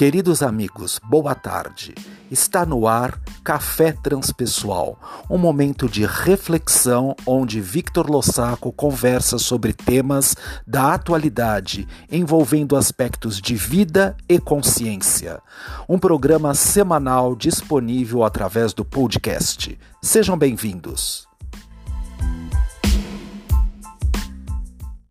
Queridos amigos, boa tarde. Está no ar Café Transpessoal, um momento de reflexão onde Victor Lossaco conversa sobre temas da atualidade envolvendo aspectos de vida e consciência. Um programa semanal disponível através do podcast. Sejam bem-vindos.